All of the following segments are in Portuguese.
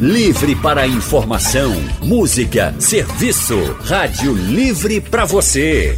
Livre para informação, música, serviço. Rádio Livre para você.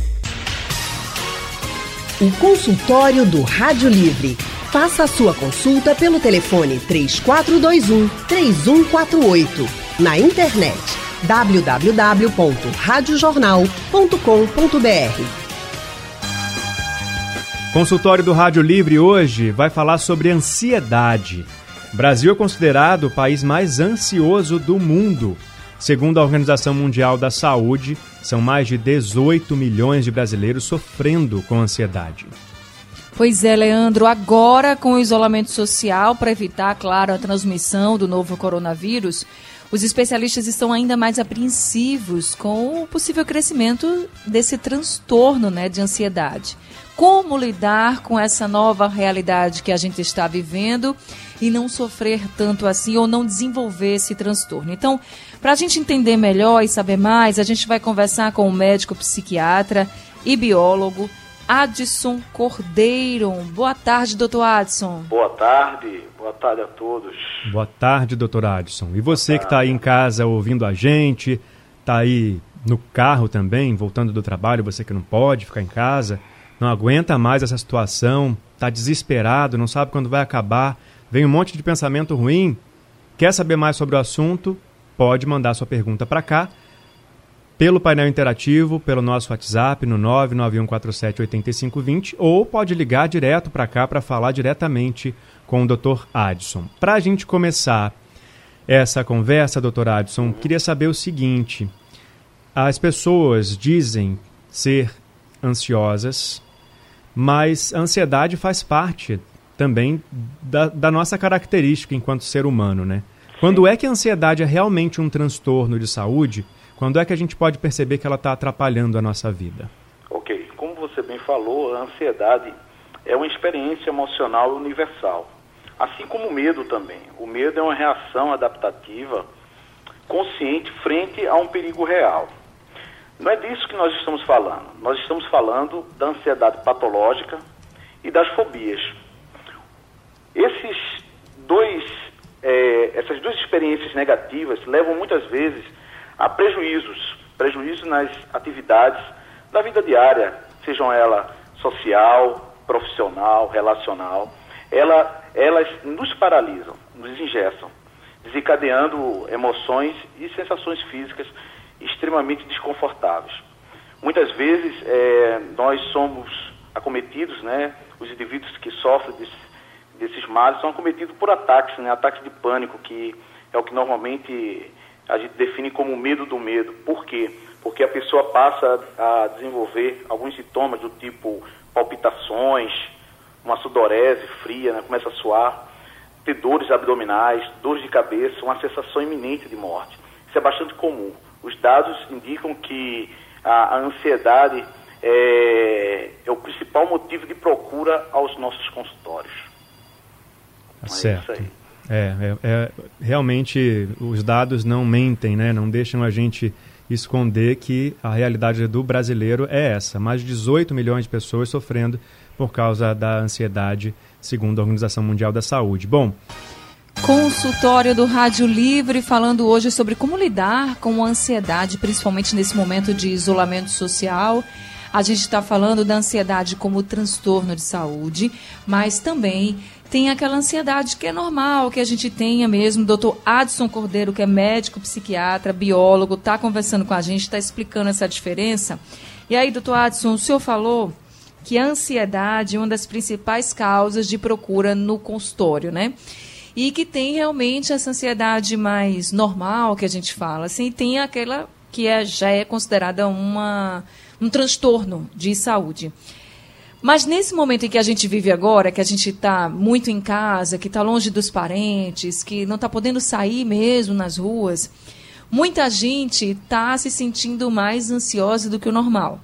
O consultório do Rádio Livre. Faça a sua consulta pelo telefone 3421 3148. Na internet www.radiojornal.com.br. Consultório do Rádio Livre hoje vai falar sobre ansiedade. Brasil é considerado o país mais ansioso do mundo. Segundo a Organização Mundial da Saúde, são mais de 18 milhões de brasileiros sofrendo com ansiedade. Pois é, Leandro, agora com o isolamento social para evitar, claro, a transmissão do novo coronavírus, os especialistas estão ainda mais apreensivos com o possível crescimento desse transtorno né, de ansiedade. Como lidar com essa nova realidade que a gente está vivendo e não sofrer tanto assim ou não desenvolver esse transtorno? Então, para a gente entender melhor e saber mais, a gente vai conversar com o médico psiquiatra e biólogo Adson Cordeiro. Boa tarde, doutor Adson. Boa tarde, boa tarde a todos. Boa tarde, doutor Adson. E você que está aí em casa ouvindo a gente, está aí no carro também, voltando do trabalho, você que não pode ficar em casa, não aguenta mais essa situação, está desesperado, não sabe quando vai acabar, vem um monte de pensamento ruim, quer saber mais sobre o assunto, pode mandar sua pergunta para cá pelo painel interativo, pelo nosso WhatsApp no 991478520 ou pode ligar direto para cá para falar diretamente com o Dr. Adson. Para a gente começar essa conversa, Dr. Adson, queria saber o seguinte: as pessoas dizem ser ansiosas, mas a ansiedade faz parte também da, da nossa característica enquanto ser humano, né? Quando é que a ansiedade é realmente um transtorno de saúde? Quando é que a gente pode perceber que ela está atrapalhando a nossa vida? Ok, como você bem falou, a ansiedade é uma experiência emocional universal, assim como o medo também. O medo é uma reação adaptativa consciente frente a um perigo real. Não é disso que nós estamos falando. Nós estamos falando da ansiedade patológica e das fobias. Esses dois, é, essas duas experiências negativas levam muitas vezes há prejuízos, prejuízos nas atividades da vida diária, sejam ela social, profissional, relacional. Ela, elas nos paralisam, nos ingessam, desencadeando emoções e sensações físicas extremamente desconfortáveis. Muitas vezes é, nós somos acometidos, né, os indivíduos que sofrem desse, desses males são acometidos por ataques, né, ataques de pânico, que é o que normalmente a gente define como medo do medo. Por quê? Porque a pessoa passa a desenvolver alguns sintomas do tipo palpitações, uma sudorese fria, né? começa a suar, ter dores abdominais, dores de cabeça, uma sensação iminente de morte. Isso é bastante comum. Os dados indicam que a, a ansiedade é, é, o principal motivo de procura aos nossos consultórios. Certo. É é, é, é, realmente os dados não mentem, né? Não deixam a gente esconder que a realidade do brasileiro é essa. Mais de 18 milhões de pessoas sofrendo por causa da ansiedade, segundo a Organização Mundial da Saúde. Bom, Consultório do Rádio Livre falando hoje sobre como lidar com a ansiedade, principalmente nesse momento de isolamento social. A gente está falando da ansiedade como transtorno de saúde, mas também tem aquela ansiedade que é normal, que a gente tenha mesmo. O doutor Adson Cordeiro, que é médico, psiquiatra, biólogo, está conversando com a gente, está explicando essa diferença. E aí, doutor Adson, o senhor falou que a ansiedade é uma das principais causas de procura no consultório, né? E que tem realmente essa ansiedade mais normal que a gente fala, assim, tem aquela que é, já é considerada uma, um transtorno de saúde. Mas nesse momento em que a gente vive agora, que a gente está muito em casa, que está longe dos parentes, que não está podendo sair mesmo nas ruas, muita gente está se sentindo mais ansiosa do que o normal.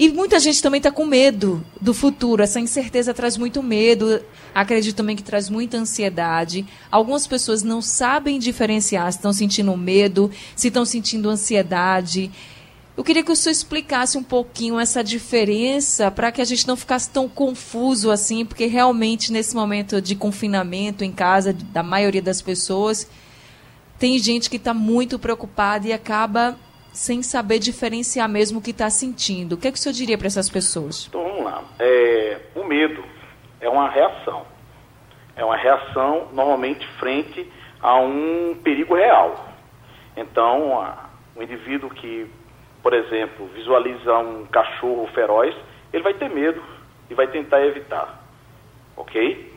E muita gente também está com medo do futuro. Essa incerteza traz muito medo. Acredito também que traz muita ansiedade. Algumas pessoas não sabem diferenciar se estão sentindo medo, se estão sentindo ansiedade. Eu queria que o senhor explicasse um pouquinho essa diferença para que a gente não ficasse tão confuso assim, porque realmente nesse momento de confinamento em casa da maioria das pessoas, tem gente que está muito preocupada e acaba sem saber diferenciar mesmo o que está sentindo. O que, é que o senhor diria para essas pessoas? Então vamos lá. É, o medo é uma reação. É uma reação normalmente frente a um perigo real. Então, a, o indivíduo que, por exemplo, visualiza um cachorro feroz, ele vai ter medo e vai tentar evitar. Ok?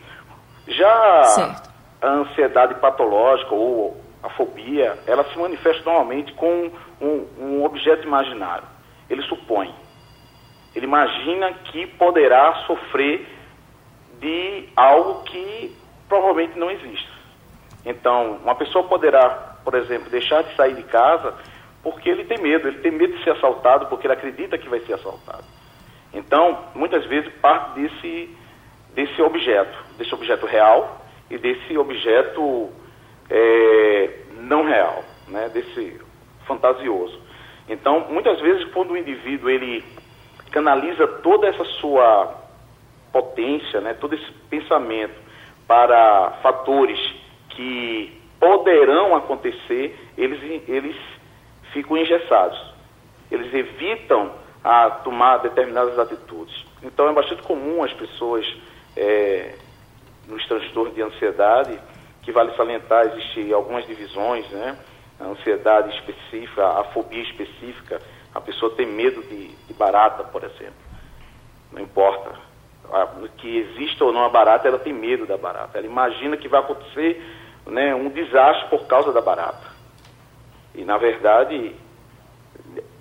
Já certo. a ansiedade patológica ou a fobia, ela se manifesta normalmente com um, um objeto imaginário. Ele supõe. Ele imagina que poderá sofrer de algo que provavelmente não existe. Então, uma pessoa poderá, por exemplo, deixar de sair de casa porque ele tem medo, ele tem medo de ser assaltado porque ele acredita que vai ser assaltado. Então, muitas vezes parte desse, desse objeto, desse objeto real e desse objeto é, não real, né, desse fantasioso. Então, muitas vezes, quando o indivíduo ele canaliza toda essa sua potência, né, todo esse pensamento para fatores que poderão acontecer, eles, eles ficam engessados. Eles evitam a tomar determinadas atitudes. Então é bastante comum as pessoas é, nos transtornos de ansiedade, que vale salientar, existem algumas divisões, né? A ansiedade específica, a fobia específica, a pessoa tem medo de, de barata, por exemplo. Não importa que exista ou não a barata, ela tem medo da barata. Ela imagina que vai acontecer né, um desastre por causa da barata. E, na verdade,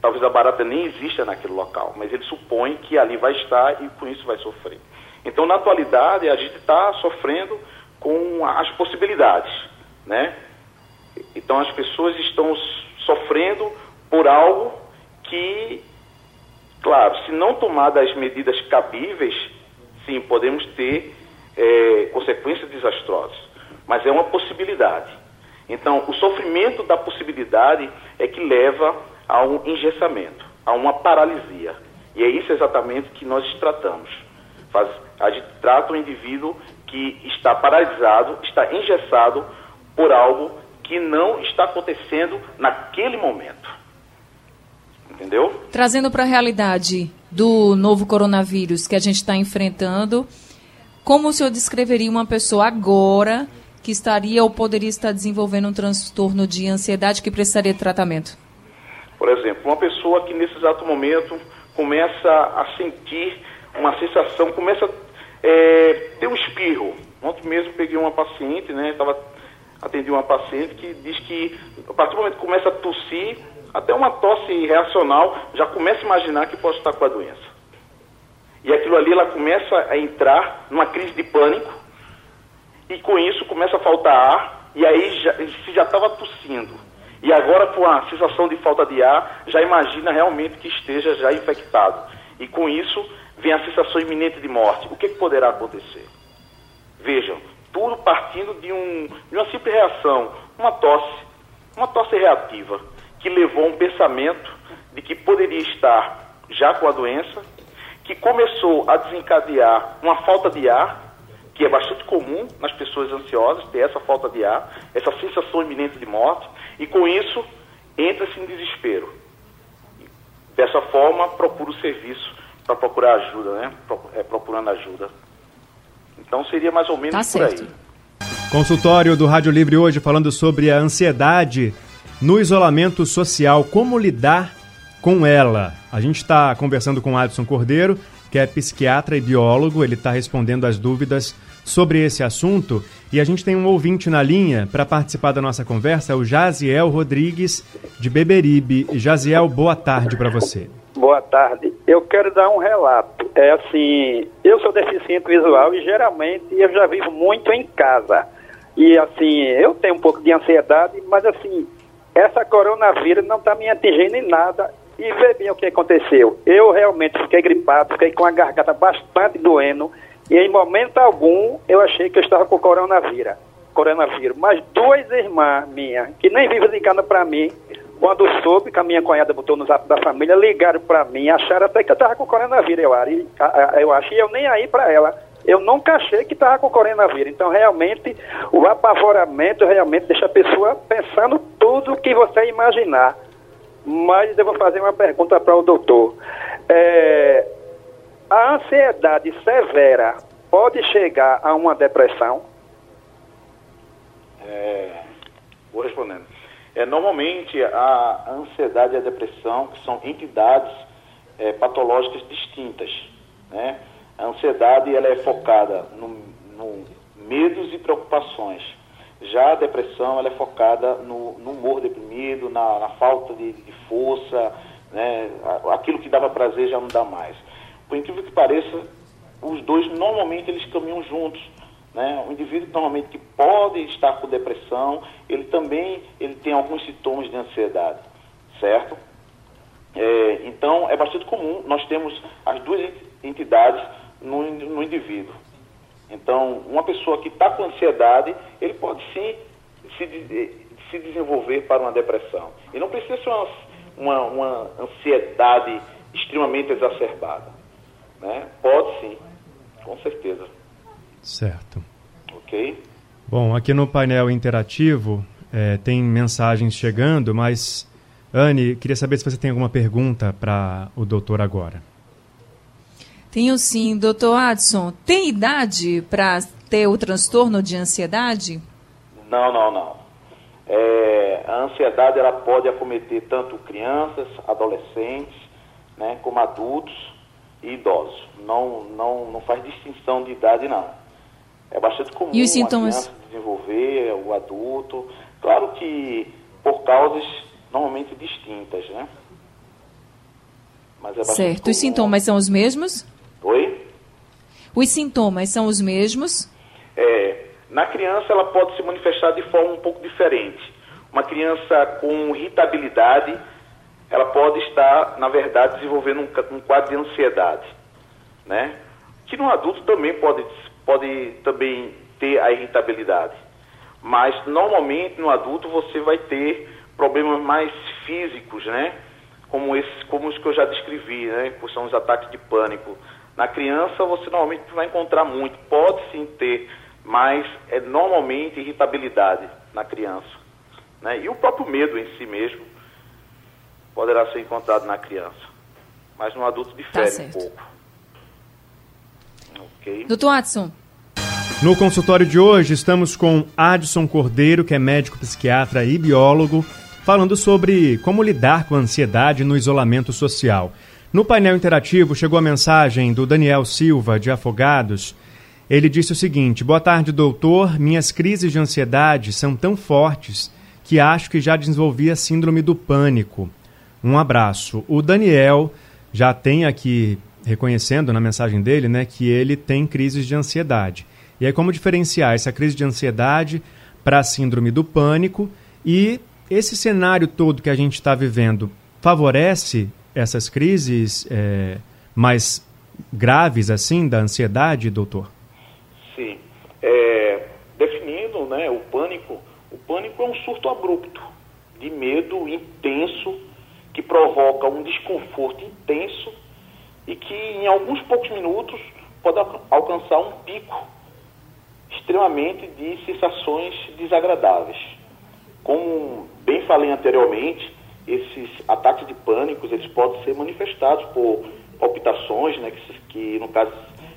talvez a barata nem exista naquele local, mas ele supõe que ali vai estar e com isso vai sofrer. Então, na atualidade, a gente está sofrendo com as possibilidades, né? Então, as pessoas estão sofrendo por algo que, claro, se não tomar as medidas cabíveis, sim, podemos ter é, consequências desastrosas, mas é uma possibilidade. Então, o sofrimento da possibilidade é que leva a um engessamento, a uma paralisia. E é isso exatamente que nós tratamos. Faz, a gente trata o indivíduo que está paralisado, está engessado por algo que não está acontecendo naquele momento. Entendeu? Trazendo para a realidade do novo coronavírus que a gente está enfrentando, como o senhor descreveria uma pessoa agora que estaria ou poderia estar desenvolvendo um transtorno de ansiedade que precisaria de tratamento? Por exemplo, uma pessoa que nesse exato momento começa a sentir uma sensação, começa a é, ter um espirro. Ontem mesmo peguei uma paciente, né, tava, atendi uma paciente que diz que a partir do momento que começa a tossir, até uma tosse reacional, já começa a imaginar que pode estar com a doença. E aquilo ali ela começa a entrar numa crise de pânico, e com isso começa a faltar ar, e aí já, se já estava tossindo. E agora com a sensação de falta de ar, já imagina realmente que esteja já infectado. E com isso vem a sensação iminente de morte. O que, que poderá acontecer? Vejam, tudo partindo de, um, de uma simples reação, uma tosse, uma tosse reativa que levou a um pensamento de que poderia estar já com a doença, que começou a desencadear uma falta de ar, que é bastante comum nas pessoas ansiosas, ter essa falta de ar, essa sensação iminente de morte, e com isso entra-se em desespero. Dessa forma, procura o serviço para procurar ajuda, né? É, procurando ajuda. Então seria mais ou menos tá por certo. aí. Consultório do Rádio Livre hoje falando sobre a ansiedade no isolamento social, como lidar com ela. A gente está conversando com o Adson Cordeiro, que é psiquiatra e biólogo, ele está respondendo as dúvidas sobre esse assunto. E a gente tem um ouvinte na linha para participar da nossa conversa, o Jaziel Rodrigues, de Beberibe. Jaziel, boa tarde para você. Boa tarde. Eu quero dar um relato. É assim, eu sou deficiente visual e geralmente eu já vivo muito em casa. E assim, eu tenho um pouco de ansiedade, mas assim, essa coronavírus não está me atingindo em nada. E vê bem o que aconteceu. Eu realmente fiquei gripado, fiquei com a garganta bastante doendo. E em momento algum eu achei que eu estava com coronavírus. coronavírus. Mas duas irmãs minhas, que nem vivem ligando para mim, quando soube que a minha cunhada botou no zap da família, ligaram para mim, acharam até que eu estava com coronavírus, eu, eu acho. E eu nem aí para ela. eu nunca achei que estava com coronavírus. Então, realmente, o apavoramento realmente deixa a pessoa pensando tudo que você imaginar. Mas eu vou fazer uma pergunta para o doutor. É, a ansiedade severa pode chegar a uma depressão? É, vou respondendo. É, normalmente, a ansiedade e a depressão, que são entidades é, patológicas distintas, né? A ansiedade ela é focada no, no medos e preocupações. Já a depressão ela é focada no, no humor deprimido, na, na falta de, de, força, né? aquilo que dava prazer já não dá mais. Por incrível que pareça, os dois normalmente eles caminham juntos. Né? O indivíduo normalmente que pode estar com depressão, ele também ele tem alguns sintomas de ansiedade, certo? É, então é bastante comum nós temos as duas entidades no, no indivíduo. Então, uma pessoa que está com ansiedade, ele pode sim se, se desenvolver para uma depressão. E não precisa ser uma, uma, uma ansiedade extremamente exacerbada. Né? Pode sim, com certeza. Certo. Ok? Bom, aqui no painel interativo é, tem mensagens chegando, mas, Anne, queria saber se você tem alguma pergunta para o doutor agora. Tenho sim, doutor Adson. Tem idade para ter o transtorno de ansiedade? Não, não, não. É, a ansiedade ela pode acometer tanto crianças, adolescentes, né, como adultos e idosos. Não, não, não faz distinção de idade, não. É bastante comum e os sintomas? a criança desenvolver, o adulto. Claro que por causas normalmente distintas, né? Mas é certo. Comum. Os sintomas são os mesmos? Oi? Os sintomas são os mesmos? É, na criança ela pode se manifestar de forma um pouco diferente. Uma criança com irritabilidade, ela pode estar, na verdade, desenvolvendo um, um quadro de ansiedade, né? Que no adulto também pode, pode também ter a irritabilidade. Mas normalmente no adulto você vai ter problemas mais físicos, né? Como, esses, como os que eu já descrevi, né? Que são os ataques de pânico, na criança você normalmente vai encontrar muito, pode sim ter, mas é normalmente irritabilidade na criança. Né? E o próprio medo em si mesmo poderá ser encontrado na criança. Mas no adulto difere tá um pouco. Okay. Doutor Adson. No consultório de hoje estamos com Adson Cordeiro, que é médico psiquiatra e biólogo, falando sobre como lidar com a ansiedade no isolamento social. No painel interativo chegou a mensagem do Daniel Silva, de Afogados. Ele disse o seguinte: Boa tarde, doutor. Minhas crises de ansiedade são tão fortes que acho que já desenvolvi a síndrome do pânico. Um abraço. O Daniel já tem aqui reconhecendo na mensagem dele, né, que ele tem crises de ansiedade. E aí como diferenciar essa crise de ansiedade para a síndrome do pânico e esse cenário todo que a gente está vivendo favorece essas crises é, mais graves assim da ansiedade, doutor? Sim. É, definindo né, o pânico, o pânico é um surto abrupto de medo intenso que provoca um desconforto intenso e que em alguns poucos minutos pode alcançar um pico extremamente de sensações desagradáveis. Como bem falei anteriormente, esses ataques de pânico, eles podem ser manifestados por palpitações, né, que, que no caso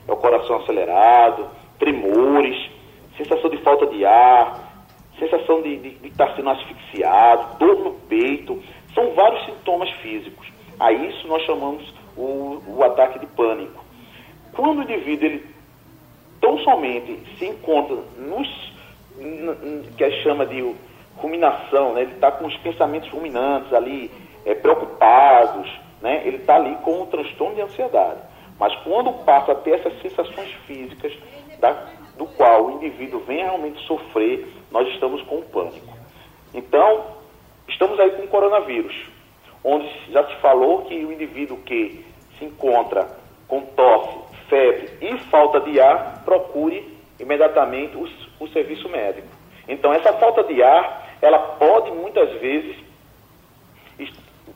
é o coração acelerado, tremores, sensação de falta de ar, sensação de, de, de estar sendo asfixiado, dor no peito, são vários sintomas físicos. A isso nós chamamos o, o ataque de pânico. Quando o indivíduo ele tão somente se encontra nos que a chama de ruminação, né? ele está com os pensamentos ruminantes ali, é, preocupados, né? ele está ali com o transtorno de ansiedade. Mas quando passa a ter essas sensações físicas, da, do qual o indivíduo vem realmente sofrer, nós estamos com o pânico. Então, estamos aí com o coronavírus, onde já se falou que o indivíduo que se encontra com tosse, febre e falta de ar, procure imediatamente o, o serviço médico. Então, essa falta de ar ela pode muitas vezes,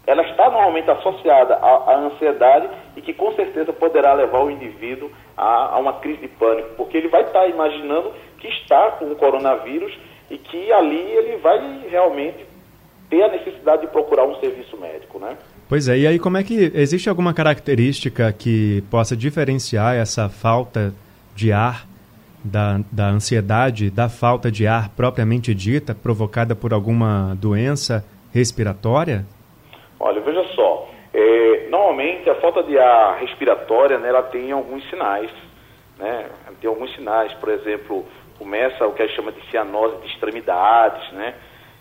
ela está normalmente associada à, à ansiedade e que com certeza poderá levar o indivíduo a, a uma crise de pânico, porque ele vai estar imaginando que está com o coronavírus e que ali ele vai realmente ter a necessidade de procurar um serviço médico, né? Pois é, e aí como é que existe alguma característica que possa diferenciar essa falta de ar da, da ansiedade, da falta de ar propriamente dita, provocada por alguma doença respiratória? Olha, veja só, é, normalmente a falta de ar respiratória, né, ela tem alguns sinais, né? Tem alguns sinais, por exemplo, começa o que a gente chama de cianose de extremidades, né?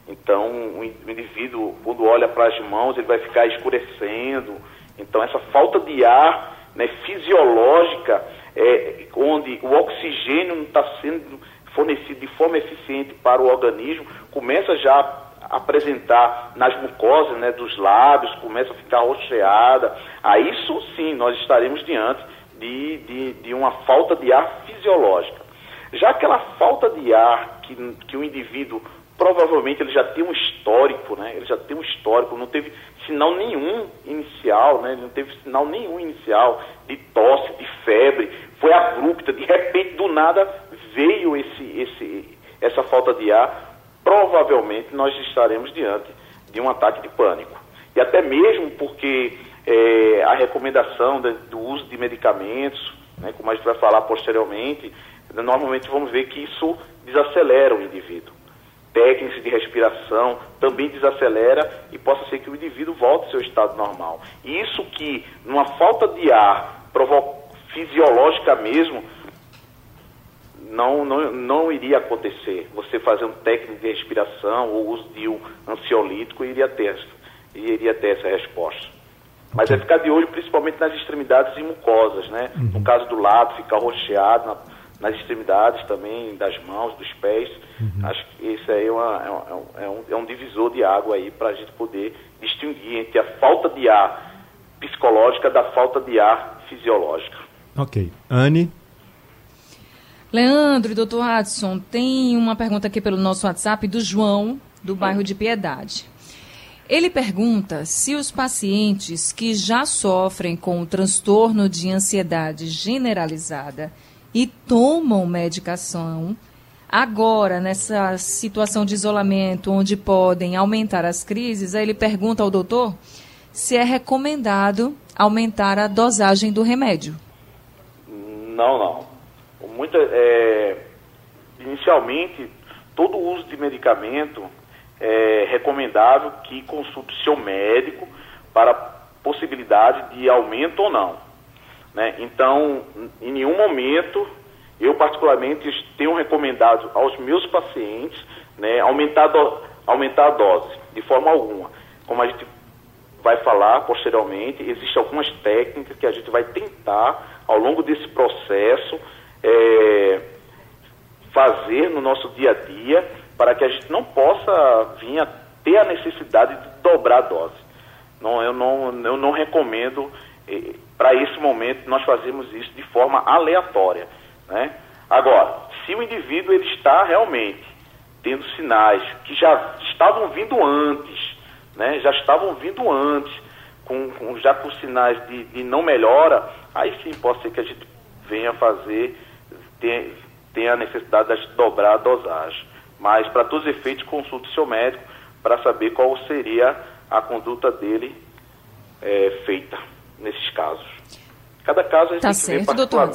Então, o indivíduo, quando olha para as mãos, ele vai ficar escurecendo. Então, essa falta de ar né, fisiológica, é, onde o oxigênio não está sendo fornecido de forma eficiente para o organismo, começa já a apresentar nas mucosas né, dos lábios, começa a ficar rocheada. Aí, isso sim, nós estaremos diante de, de, de uma falta de ar fisiológica. Já aquela falta de ar que, que o indivíduo provavelmente ele já tem um histórico, né? Ele já tem um histórico, não teve sinal nenhum inicial, né? Ele não teve sinal nenhum inicial de tosse, de febre, foi abrupta, de repente do nada veio esse, esse, essa falta de ar. Provavelmente nós estaremos diante de um ataque de pânico. E até mesmo porque é, a recomendação de, do uso de medicamentos, né, como a gente vai falar posteriormente, normalmente vamos ver que isso desacelera o indivíduo. Técnicas de respiração também desacelera e possa ser que o indivíduo volte ao seu estado normal. E isso que, numa falta de ar fisiológica mesmo, não, não, não iria acontecer. Você fazer um técnico de respiração ou uso de um ansiolítico iria ter, iria ter essa resposta. Mas é ficar de olho principalmente nas extremidades e mucosas, né? Uhum. No caso do lado, ficar rocheado, na, nas extremidades também, das mãos, dos pés. Uhum. Acho que esse aí é, uma, é, um, é, um, é um divisor de água aí para a gente poder distinguir entre a falta de ar psicológica da falta de ar fisiológica. Ok. Anne? Leandro e doutor Adson, tem uma pergunta aqui pelo nosso WhatsApp do João, do bairro de Piedade. Ele pergunta se os pacientes que já sofrem com o transtorno de ansiedade generalizada e tomam medicação, agora nessa situação de isolamento onde podem aumentar as crises, aí ele pergunta ao doutor se é recomendado aumentar a dosagem do remédio. Não, não. Muita, é, inicialmente, todo uso de medicamento é recomendável que consulte seu médico para possibilidade de aumento ou não. Né? Então, em nenhum momento, eu particularmente tenho recomendado aos meus pacientes né, aumentar, do, aumentar a dose, de forma alguma. Como a gente vai falar posteriormente, existem algumas técnicas que a gente vai tentar, ao longo desse processo, é, fazer no nosso dia a dia, para que a gente não possa vir a ter a necessidade de dobrar a dose. Não, eu, não, eu não recomendo para esse momento nós fazemos isso de forma aleatória. Né? Agora, se o indivíduo ele está realmente tendo sinais que já estavam vindo antes, né? já estavam vindo antes, com, com já com sinais de, de, não melhora, aí sim pode ser que a gente venha fazer, tenha, tenha a necessidade de dobrar a dosagem. Mas, para todos os efeitos, consulte seu médico para saber qual seria a conduta dele é, feita nesses casos. Cada caso a gente tá certo, doutor.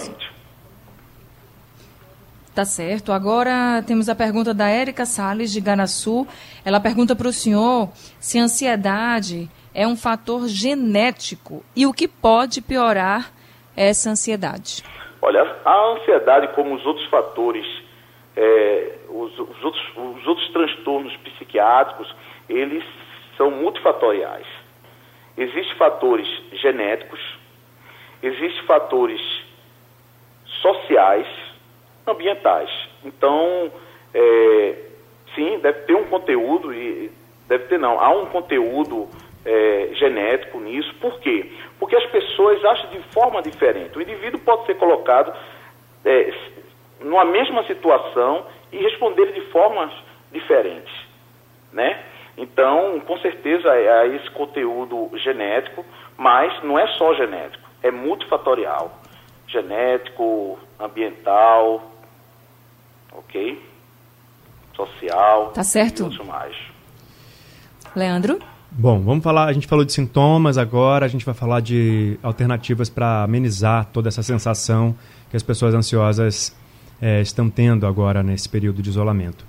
Tá certo. Agora temos a pergunta da Érica Salles, de Ganaçu. Ela pergunta para o senhor se a ansiedade é um fator genético e o que pode piorar essa ansiedade. Olha, a ansiedade, como os outros fatores, é, os, os, outros, os outros transtornos psiquiátricos, eles são multifatoriais. Existem fatores genéticos, existem fatores sociais, ambientais. Então, é, sim, deve ter um conteúdo, e deve ter não, há um conteúdo é, genético nisso. Por quê? Porque as pessoas acham de forma diferente. O indivíduo pode ser colocado é, numa mesma situação e responder de formas diferentes, né? Então, com certeza, há esse conteúdo genético, mas não é só genético, é multifatorial. genético, ambiental, ok? Social. Tá certo. E mais. Leandro? Bom, vamos falar. A gente falou de sintomas agora, a gente vai falar de alternativas para amenizar toda essa sensação que as pessoas ansiosas é, estão tendo agora nesse período de isolamento.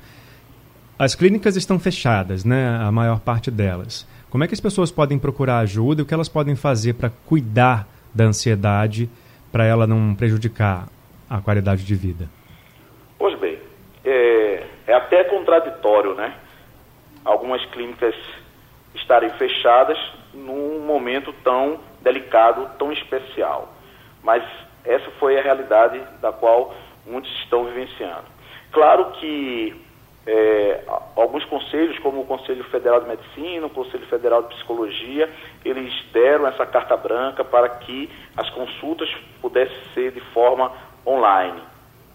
As clínicas estão fechadas, né? A maior parte delas. Como é que as pessoas podem procurar ajuda e o que elas podem fazer para cuidar da ansiedade para ela não prejudicar a qualidade de vida? Pois bem, é, é até contraditório, né? Algumas clínicas estarem fechadas num momento tão delicado, tão especial. Mas essa foi a realidade da qual muitos estão vivenciando. Claro que é, alguns conselhos, como o Conselho Federal de Medicina, o Conselho Federal de Psicologia, eles deram essa carta branca para que as consultas pudessem ser de forma online.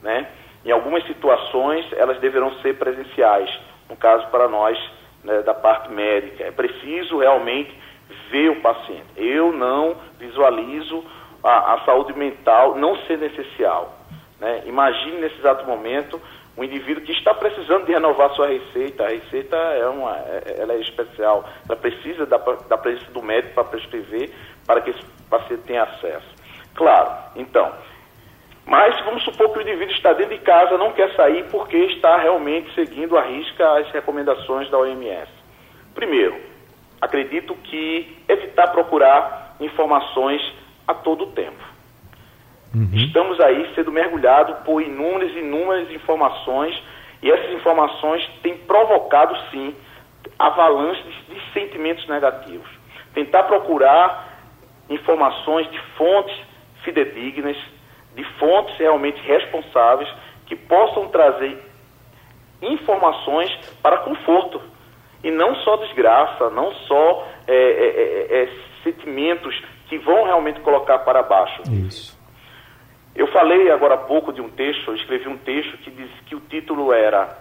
Né? Em algumas situações, elas deverão ser presenciais, no caso para nós né, da parte médica. É preciso realmente ver o paciente. Eu não visualizo a, a saúde mental não sendo essencial. Né? Imagine nesse exato momento um indivíduo que está precisando de renovar sua receita. A receita é uma, é, ela é especial. Ela precisa da, da presença do médico para prescrever para que esse paciente tenha acesso. Claro, então. Mas vamos supor que o indivíduo está dentro de casa, não quer sair porque está realmente seguindo a risca as recomendações da OMS. Primeiro, acredito que evitar procurar informações a todo tempo. Uhum. Estamos aí sendo mergulhados por inúmeras e inúmeras informações e essas informações têm provocado, sim, avalanches de, de sentimentos negativos. Tentar procurar informações de fontes fidedignas, de fontes realmente responsáveis que possam trazer informações para conforto e não só desgraça, não só é, é, é sentimentos que vão realmente colocar para baixo. Isso. Eu falei agora há pouco de um texto, eu escrevi um texto que diz que o título era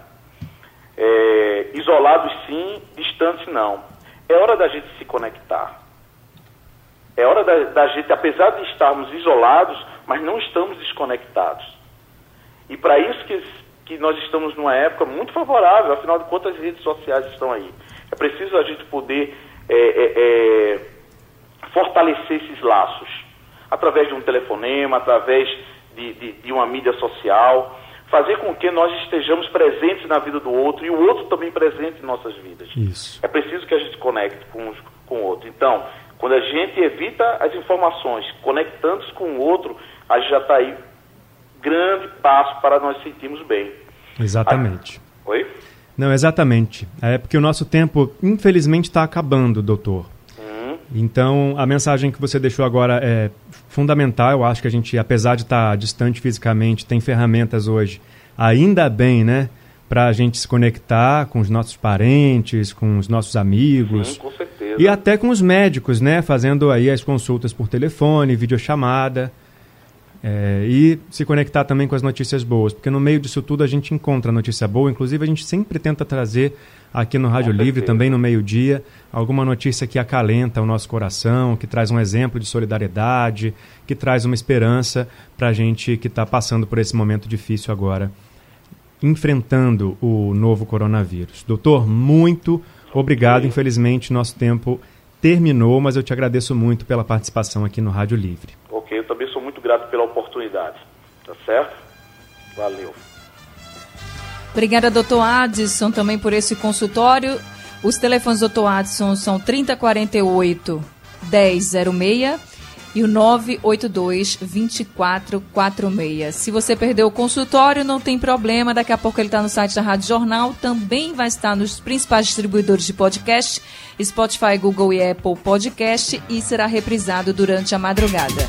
é, Isolados sim, distantes não. É hora da gente se conectar. É hora da, da gente, apesar de estarmos isolados, mas não estamos desconectados. E para isso que, que nós estamos numa época muito favorável, afinal de contas as redes sociais estão aí. É preciso a gente poder é, é, é, fortalecer esses laços através de um telefonema, através de, de, de uma mídia social, fazer com que nós estejamos presentes na vida do outro e o outro também presente em nossas vidas. Isso. É preciso que a gente conecte com, com o outro. Então, quando a gente evita as informações, conectando-se com o outro, a gente já está aí grande passo para nós sentirmos bem. Exatamente. Oi? Não, exatamente. É porque o nosso tempo, infelizmente, está acabando, doutor. Então, a mensagem que você deixou agora é fundamental. Eu acho que a gente, apesar de estar distante fisicamente, tem ferramentas hoje, ainda bem, né? Para a gente se conectar com os nossos parentes, com os nossos amigos. Sim, com certeza. E até com os médicos, né? Fazendo aí as consultas por telefone, videochamada. É, e se conectar também com as notícias boas, porque no meio disso tudo a gente encontra notícia boa, inclusive a gente sempre tenta trazer aqui no Rádio Livre, também no meio-dia, alguma notícia que acalenta o nosso coração, que traz um exemplo de solidariedade, que traz uma esperança para a gente que está passando por esse momento difícil agora, enfrentando o novo coronavírus. Doutor, muito obrigado. Infelizmente, nosso tempo terminou, mas eu te agradeço muito pela participação aqui no Rádio Livre. Ok, eu também sou muito grato pela oportunidade. Tá certo? Valeu. Obrigada, doutor Adson, também por esse consultório. Os telefones do doutor Adson são 3048 1006 e o 982 2446. Se você perdeu o consultório, não tem problema, daqui a pouco ele está no site da Rádio Jornal, também vai estar nos principais distribuidores de podcast, Spotify, Google e Apple Podcast e será reprisado durante a madrugada.